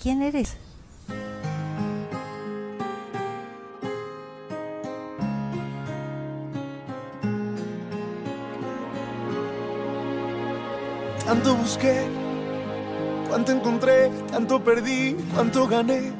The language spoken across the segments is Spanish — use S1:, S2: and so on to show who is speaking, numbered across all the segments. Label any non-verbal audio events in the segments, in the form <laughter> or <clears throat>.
S1: ¿Quién eres?
S2: Tanto busqué, cuánto encontré, tanto perdí, cuánto gané.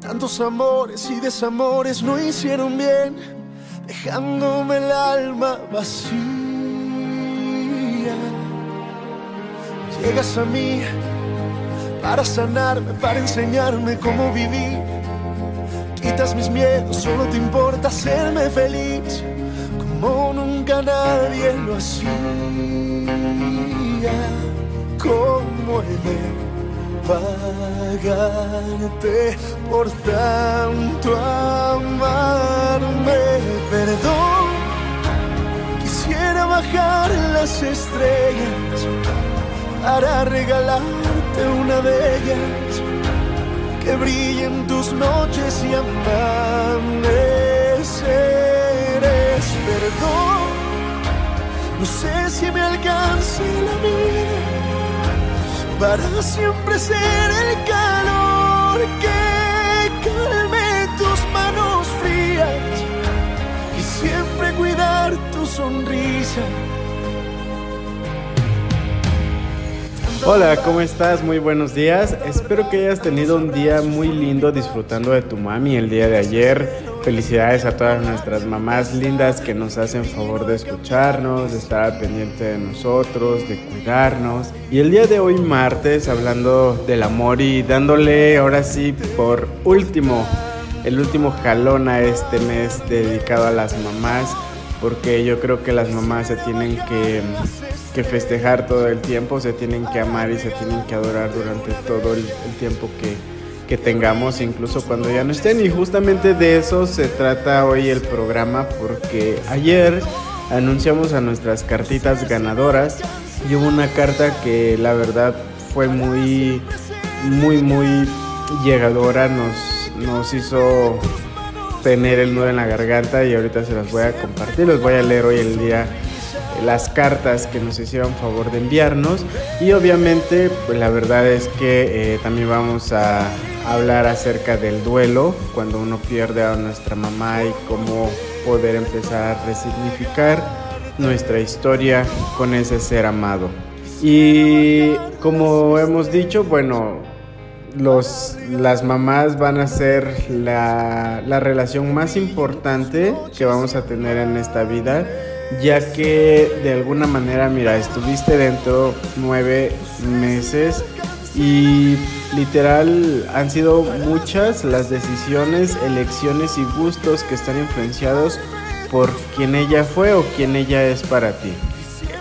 S2: Tantos amores y desamores no hicieron bien, dejándome el alma vacía. Llegas a mí para sanarme, para enseñarme cómo vivir. Quitas mis miedos, solo te importa hacerme feliz, como nunca nadie lo hacía. ¿Cómo he de pagarte por tanto amarme? Perdón, quisiera bajar las estrellas para regalarte una de ellas que brille en tus noches y amaneceres. Perdón, no sé si me alcance la vida para siempre ser el calor que calme tus manos frías y siempre cuidar tu sonrisa.
S3: Hola, ¿cómo estás? Muy buenos días. Espero que hayas tenido un día muy lindo disfrutando de tu mami el día de ayer. Felicidades a todas nuestras mamás lindas que nos hacen favor de escucharnos, de estar pendiente de nosotros, de cuidarnos. Y el día de hoy martes hablando del amor y dándole ahora sí por último, el último jalón a este mes dedicado a las mamás porque yo creo que las mamás se tienen que, que, festejar todo el tiempo, se tienen que amar y se tienen que adorar durante todo el, tiempo que, que, tengamos, incluso cuando ya no estén. Y justamente de eso se trata hoy el programa, porque ayer anunciamos a nuestras cartitas ganadoras y hubo una carta que la verdad fue muy, muy, muy llegadora, nos, nos hizo tener el nudo en la garganta y ahorita se las voy a compartir. Les voy a leer hoy el día las cartas que nos hicieron favor de enviarnos y obviamente pues la verdad es que eh, también vamos a hablar acerca del duelo cuando uno pierde a nuestra mamá y cómo poder empezar a resignificar nuestra historia con ese ser amado. Y como hemos dicho, bueno, los, las mamás van a ser la, la, relación más importante que vamos a tener en esta vida, ya que de alguna manera, mira, estuviste dentro nueve meses y literal han sido muchas las decisiones, elecciones y gustos que están influenciados por quien ella fue o quien ella es para ti.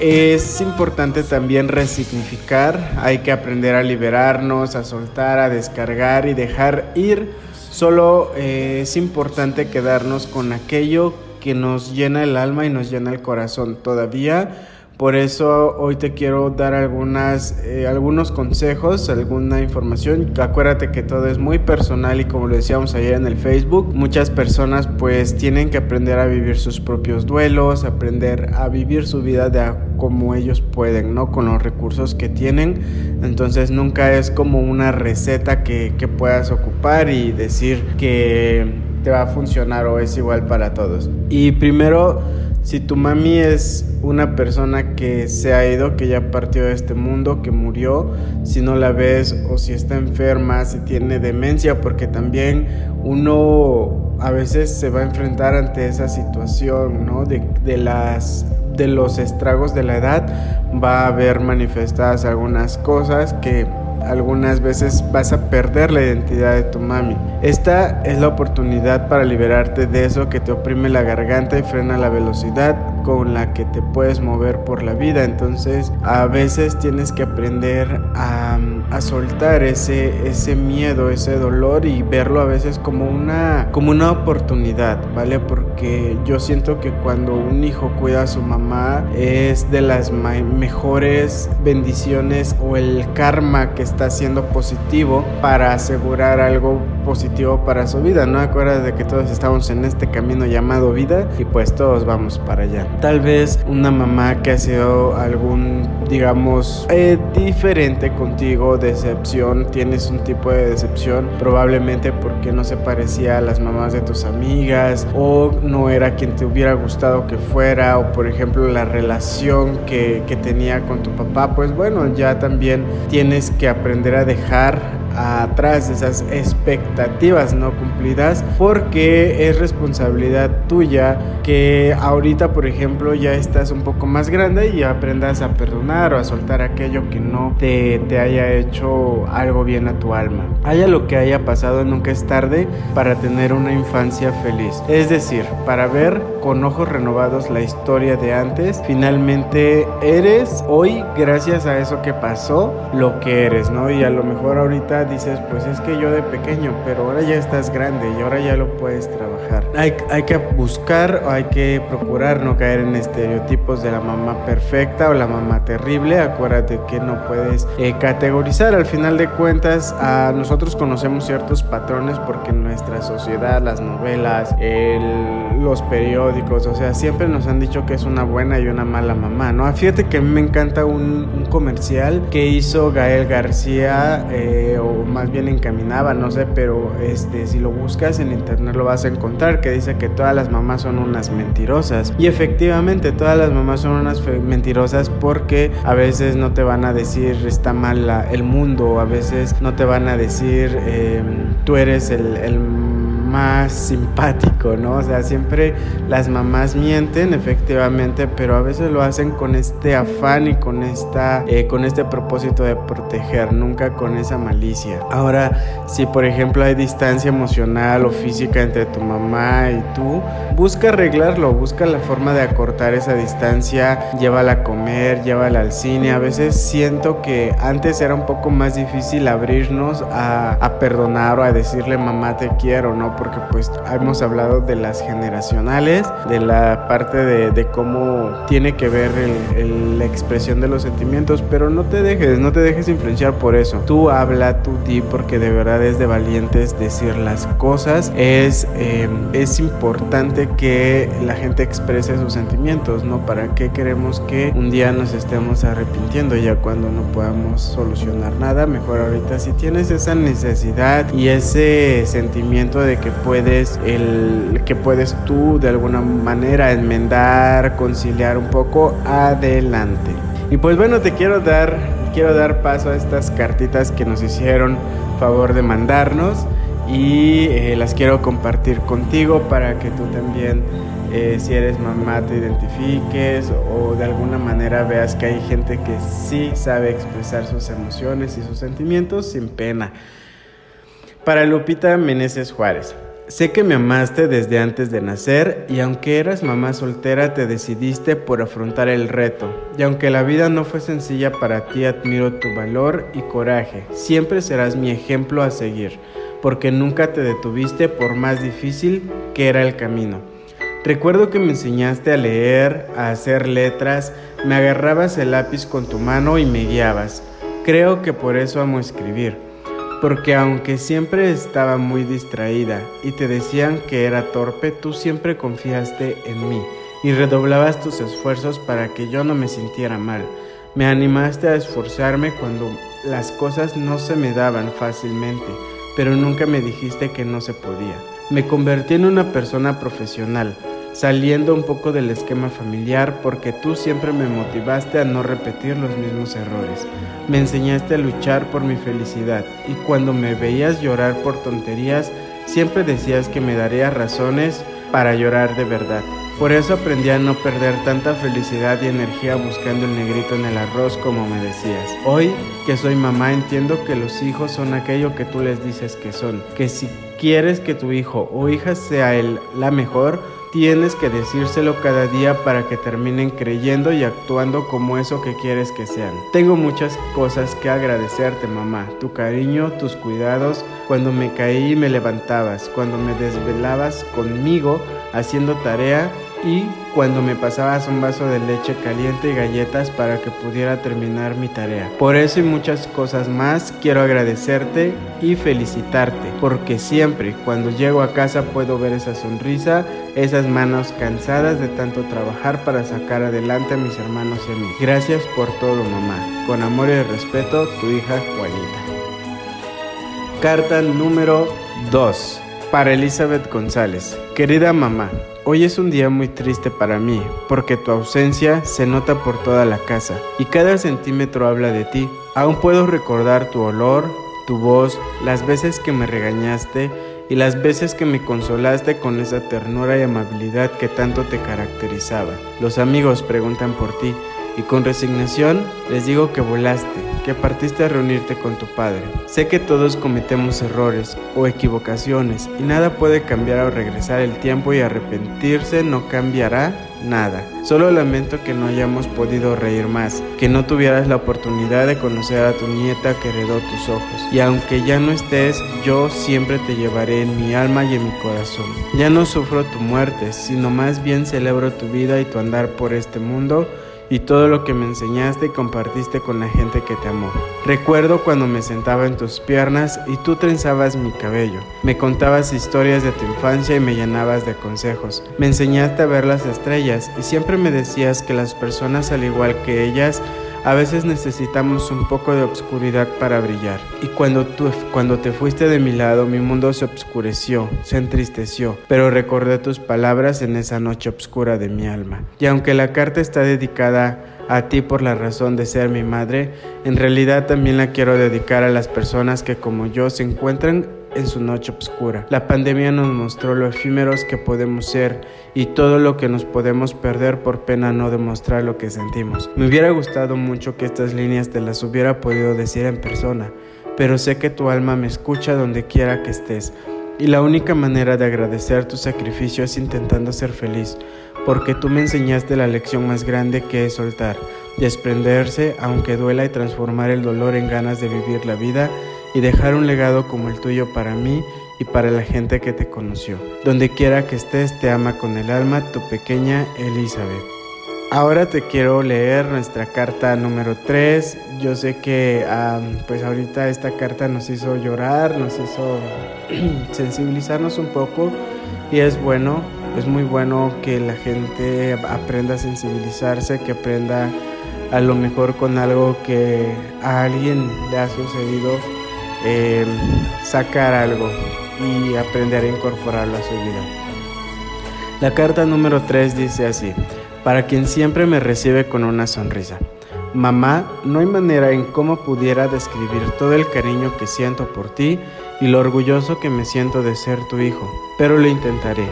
S3: Es importante también resignificar, hay que aprender a liberarnos, a soltar, a descargar y dejar ir. Solo eh, es importante quedarnos con aquello que nos llena el alma y nos llena el corazón todavía. Por eso hoy te quiero dar algunas, eh, algunos consejos, alguna información. Acuérdate que todo es muy personal y como lo decíamos ayer en el Facebook, muchas personas pues tienen que aprender a vivir sus propios duelos, aprender a vivir su vida de como ellos pueden, ¿no? Con los recursos que tienen. Entonces nunca es como una receta que, que puedas ocupar y decir que te va a funcionar o es igual para todos. Y primero si tu mami es una persona que se ha ido, que ya partió de este mundo, que murió, si no la ves o si está enferma, si tiene demencia, porque también uno a veces se va a enfrentar ante esa situación, ¿no? De, de las de los estragos de la edad va a haber manifestadas algunas cosas que algunas veces vas a perder la identidad de tu mami. Esta es la oportunidad para liberarte de eso que te oprime la garganta y frena la velocidad con la que te puedes mover por la vida. Entonces a veces tienes que aprender a, a, soltar ese, ese miedo, ese dolor y verlo a veces como una, como una oportunidad, ¿vale? Porque yo siento que cuando un hijo cuida a su mamá es de las mejores bendiciones o el karma que está siendo positivo para asegurar algo positivo para su vida, ¿no? Acuerdas de que todos estamos en este camino llamado vida y pues todos vamos para allá. Tal vez una mamá que ha sido algún digamos, eh, diferente contigo, decepción, tienes un tipo de decepción, probablemente porque no se parecía a las mamás de tus amigas o no era quien te hubiera gustado que fuera o por ejemplo la relación que, que tenía con tu papá, pues bueno, ya también tienes que aprender a dejar atrás de esas expectativas no cumplidas porque es responsabilidad tuya que ahorita por ejemplo ya estás un poco más grande y aprendas a perdonar o a soltar aquello que no te, te haya hecho algo bien a tu alma. Haya lo que haya pasado, nunca es tarde para tener una infancia feliz. Es decir, para ver con ojos renovados la historia de antes, finalmente eres hoy gracias a eso que pasó lo que eres, ¿no? Y a lo mejor ahorita dices, pues es que yo de pequeño, pero ahora ya estás grande y ahora ya lo puedes trabajar. Hay, hay que buscar o hay que procurar no caer en estereotipos de la mamá perfecta o la mamá terrible. Acuérdate que no puedes eh, categorizar. Al final de cuentas, a nosotros conocemos ciertos patrones porque nuestra sociedad, las novelas, los periódicos, o sea, siempre nos han dicho que es una buena y una mala mamá, ¿no? Fíjate que a mí me encanta un, comercial que hizo Gael García eh, o más bien encaminaba, no sé, pero este, si lo buscas en internet lo vas a encontrar, que dice que todas las mamás son unas mentirosas. Y efectivamente, todas las mamás son unas mentirosas porque a veces no te van a decir está mal el mundo, a veces no te van a decir em, tú eres el más simpático, ¿no? O sea, siempre las mamás mienten, efectivamente, pero a veces lo hacen con este afán y con, esta, eh, con este propósito de proteger, nunca con esa malicia. Ahora, si por ejemplo hay distancia emocional o física entre tu mamá y tú, busca arreglarlo, busca la forma de acortar esa distancia, llévala a comer, llévala al cine. A veces siento que antes era un poco más difícil abrirnos a, a perdonar o a decirle mamá te quiero, ¿no? Porque pues hemos hablado de las generacionales, de la parte de, cómo tiene que ver la expresión de los sentimientos, pero no te dejes, no te dejes influenciar por eso. Tú habla, tú di, porque de verdad es de valientes decir las cosas. Es, em, es importante que la gente exprese sus sentimientos, ¿no? ¿Para qué queremos que un día nos estemos arrepintiendo ya cuando no podamos solucionar nada? Mejor ahorita si tienes esa necesidad y ese sentimiento de que puedes, el, que puedes tú de alguna manera enmendar, conciliar un poco, adelante. Y pues bueno, te quiero dar, quiero dar paso a estas cartitas que nos hicieron favor de mandarnos y eh, las quiero compartir contigo para que tú también, eh, si eres mamá, te identifiques o de alguna manera veas que hay gente que sí sabe expresar sus emociones y sus sentimientos sin pena. Para Lupita Meneses Juárez. Sé que me amaste desde antes de nacer y aunque eras mamá soltera te decidiste por afrontar el reto. Y aunque la vida no fue sencilla para ti, admiro tu valor y coraje. Siempre serás mi ejemplo a seguir, porque nunca te detuviste por más difícil que era el camino. Recuerdo que me enseñaste a leer, a hacer letras, me agarrabas el lápiz con tu mano y me guiabas. Creo que por eso amo escribir porque aunque siempre estaba muy distraída y te decían que era torpe, tú siempre confiaste en mí y redoblabas tus esfuerzos para que yo no me sintiera mal. Me animaste a esforzarme cuando las cosas no se me daban fácilmente, pero nunca me dijiste que no se podía. Me convertí en una persona profesional saliendo un poco del esquema familiar porque tú siempre me motivaste a no repetir los mismos errores. Me enseñaste a luchar por mi felicidad y cuando me veías llorar por tonterías, siempre decías que me darías razones para llorar de verdad. Por eso aprendí a no perder tanta felicidad y energía buscando el negrito en el arroz como me decías. Hoy que soy mamá entiendo que los hijos son aquello que tú les dices que son, que si quieres que tu hijo o hija sea el la mejor, tienes que decírselo cada día para que terminen creyendo y actuando como eso que quieres que sean. Tengo muchas cosas que agradecerte, mamá. Tu cariño, tus cuidados, cuando me caí me levantabas, cuando me desvelabas conmigo haciendo tarea y cuando me pasabas un vaso de leche caliente y galletas para que pudiera terminar mi tarea. Por eso y muchas cosas más quiero agradecerte y felicitarte, porque siempre cuando llego a casa puedo ver esa sonrisa, esas manos cansadas de tanto trabajar para sacar adelante a mis hermanos y a mí. Gracias por todo, mamá. Con amor y respeto, tu hija Juanita. Carta número 2. Para Elizabeth González. Querida mamá, Hoy es un día muy triste para mí, porque tu ausencia se nota por toda la casa y cada centímetro habla de ti. Aún puedo recordar tu olor, tu voz, las veces que me regañaste y las veces que me consolaste con esa ternura y amabilidad que tanto te caracterizaba. Los amigos preguntan por ti y con resignación les digo que volaste, que partiste a reunirte con tu Padre. Sé que todos cometemos errores o equivocaciones y nada puede cambiar o regresar el tiempo y arrepentirse no cambiará nada. Solo lamento que no hayamos podido reír más, que no tuvieras la oportunidad de conocer a tu nieta que heredó tus ojos. Y aunque ya no estés, yo siempre te llevaré en mi alma y en mi corazón. Ya no sufro tu muerte, sino más bien celebro tu vida y tu andar por este mundo y todo lo que me enseñaste y compartiste con la gente que te amó. Recuerdo cuando me sentaba en tus piernas y tú trenzabas mi cabello. Me contabas historias de tu infancia y me llenabas de consejos. Me enseñaste a ver las estrellas y siempre me decías que las personas al igual que ellas a veces necesitamos un poco de obscuridad para brillar. Y cuando, tú, cuando te fuiste de mi lado, mi mundo se obscureció, se entristeció, pero recordé tus palabras en esa noche oscura de mi alma. Y aunque la carta está dedicada a ti por la razón de ser mi madre, en realidad también la quiero dedicar a las personas que como yo se encuentran en su noche oscura. La pandemia nos mostró lo efímeros que podemos ser y todo lo que nos podemos perder por pena no demostrar lo que sentimos. Me hubiera gustado mucho que estas líneas te las hubiera podido decir en persona, pero sé que tu alma me escucha donde quiera que estés. Y la única manera de agradecer tu sacrificio es intentando ser feliz, porque tú me enseñaste la lección más grande que es soltar, desprenderse aunque duela y transformar el dolor en ganas de vivir la vida y dejar un legado como el tuyo para mí y para la gente que te conoció. Donde quiera que estés, te ama con el alma tu pequeña Elizabeth. Ahora te quiero leer nuestra carta número 3. Yo sé que pues ahorita esta carta nos hizo llorar, nos hizo <clears throat> sensibilizarnos un poco y es bueno, es muy bueno que la gente aprenda a sensibilizarse, que aprenda a lo mejor con algo que a alguien le ha sucedido Em, sacar algo y aprender a incorporarlo a su vida. La carta número 3 dice así, para quien siempre me recibe con una sonrisa. Mamá, no hay manera en cómo pudiera describir todo el cariño que siento por ti y lo orgulloso que me siento de ser tu hijo, pero lo intentaré.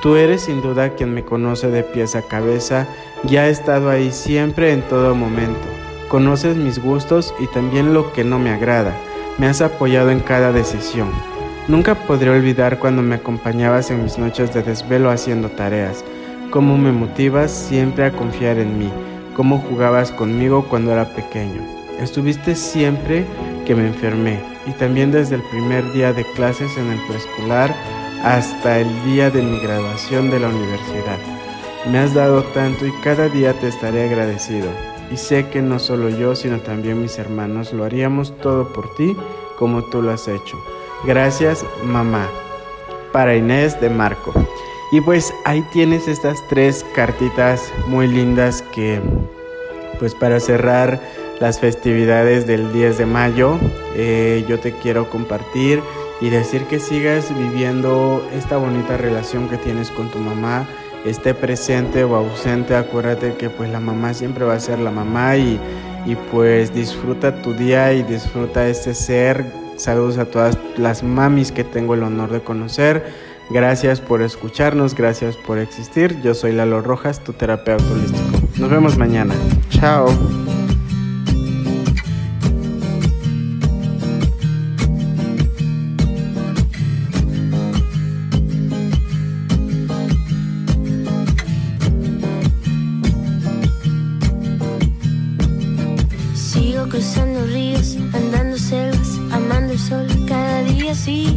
S3: Tú eres sin duda quien me conoce de pies a cabeza y ha estado ahí siempre en todo momento. Conoces mis gustos y también lo que no me agrada me has apoyado en cada decisión. Nunca podré olvidar cuando me acompañabas en mis noches de desvelo haciendo tareas, cómo me motivas siempre a confiar en mí, cómo jugabas conmigo cuando era pequeño. Estuviste siempre que me enfermé y también desde el primer día de clases en el preescolar hasta el día de mi graduación de la universidad. Me has dado tanto y cada día te estaré agradecido y sé que no solo yo, sino también mis hermanos lo haríamos todo por ti como tú lo has hecho. Gracias, mamá. Para Inés de Marco. Y pues ahí tienes estas tres cartitas muy lindas que pues para cerrar las festividades del 10 de mayo eh, yo te quiero compartir y decir que sigas viviendo esta bonita relación que tienes con tu mamá esté presente o ausente, acuérdate que pues la mamá siempre va a ser la mamá y, y pues disfruta tu día y disfruta este ser. Saludos a todas las mamis que tengo el honor de conocer. Gracias por escucharnos, gracias por existir. Yo soy Lalo Rojas, tu terapeuta holístico. Nos vemos mañana. Chao.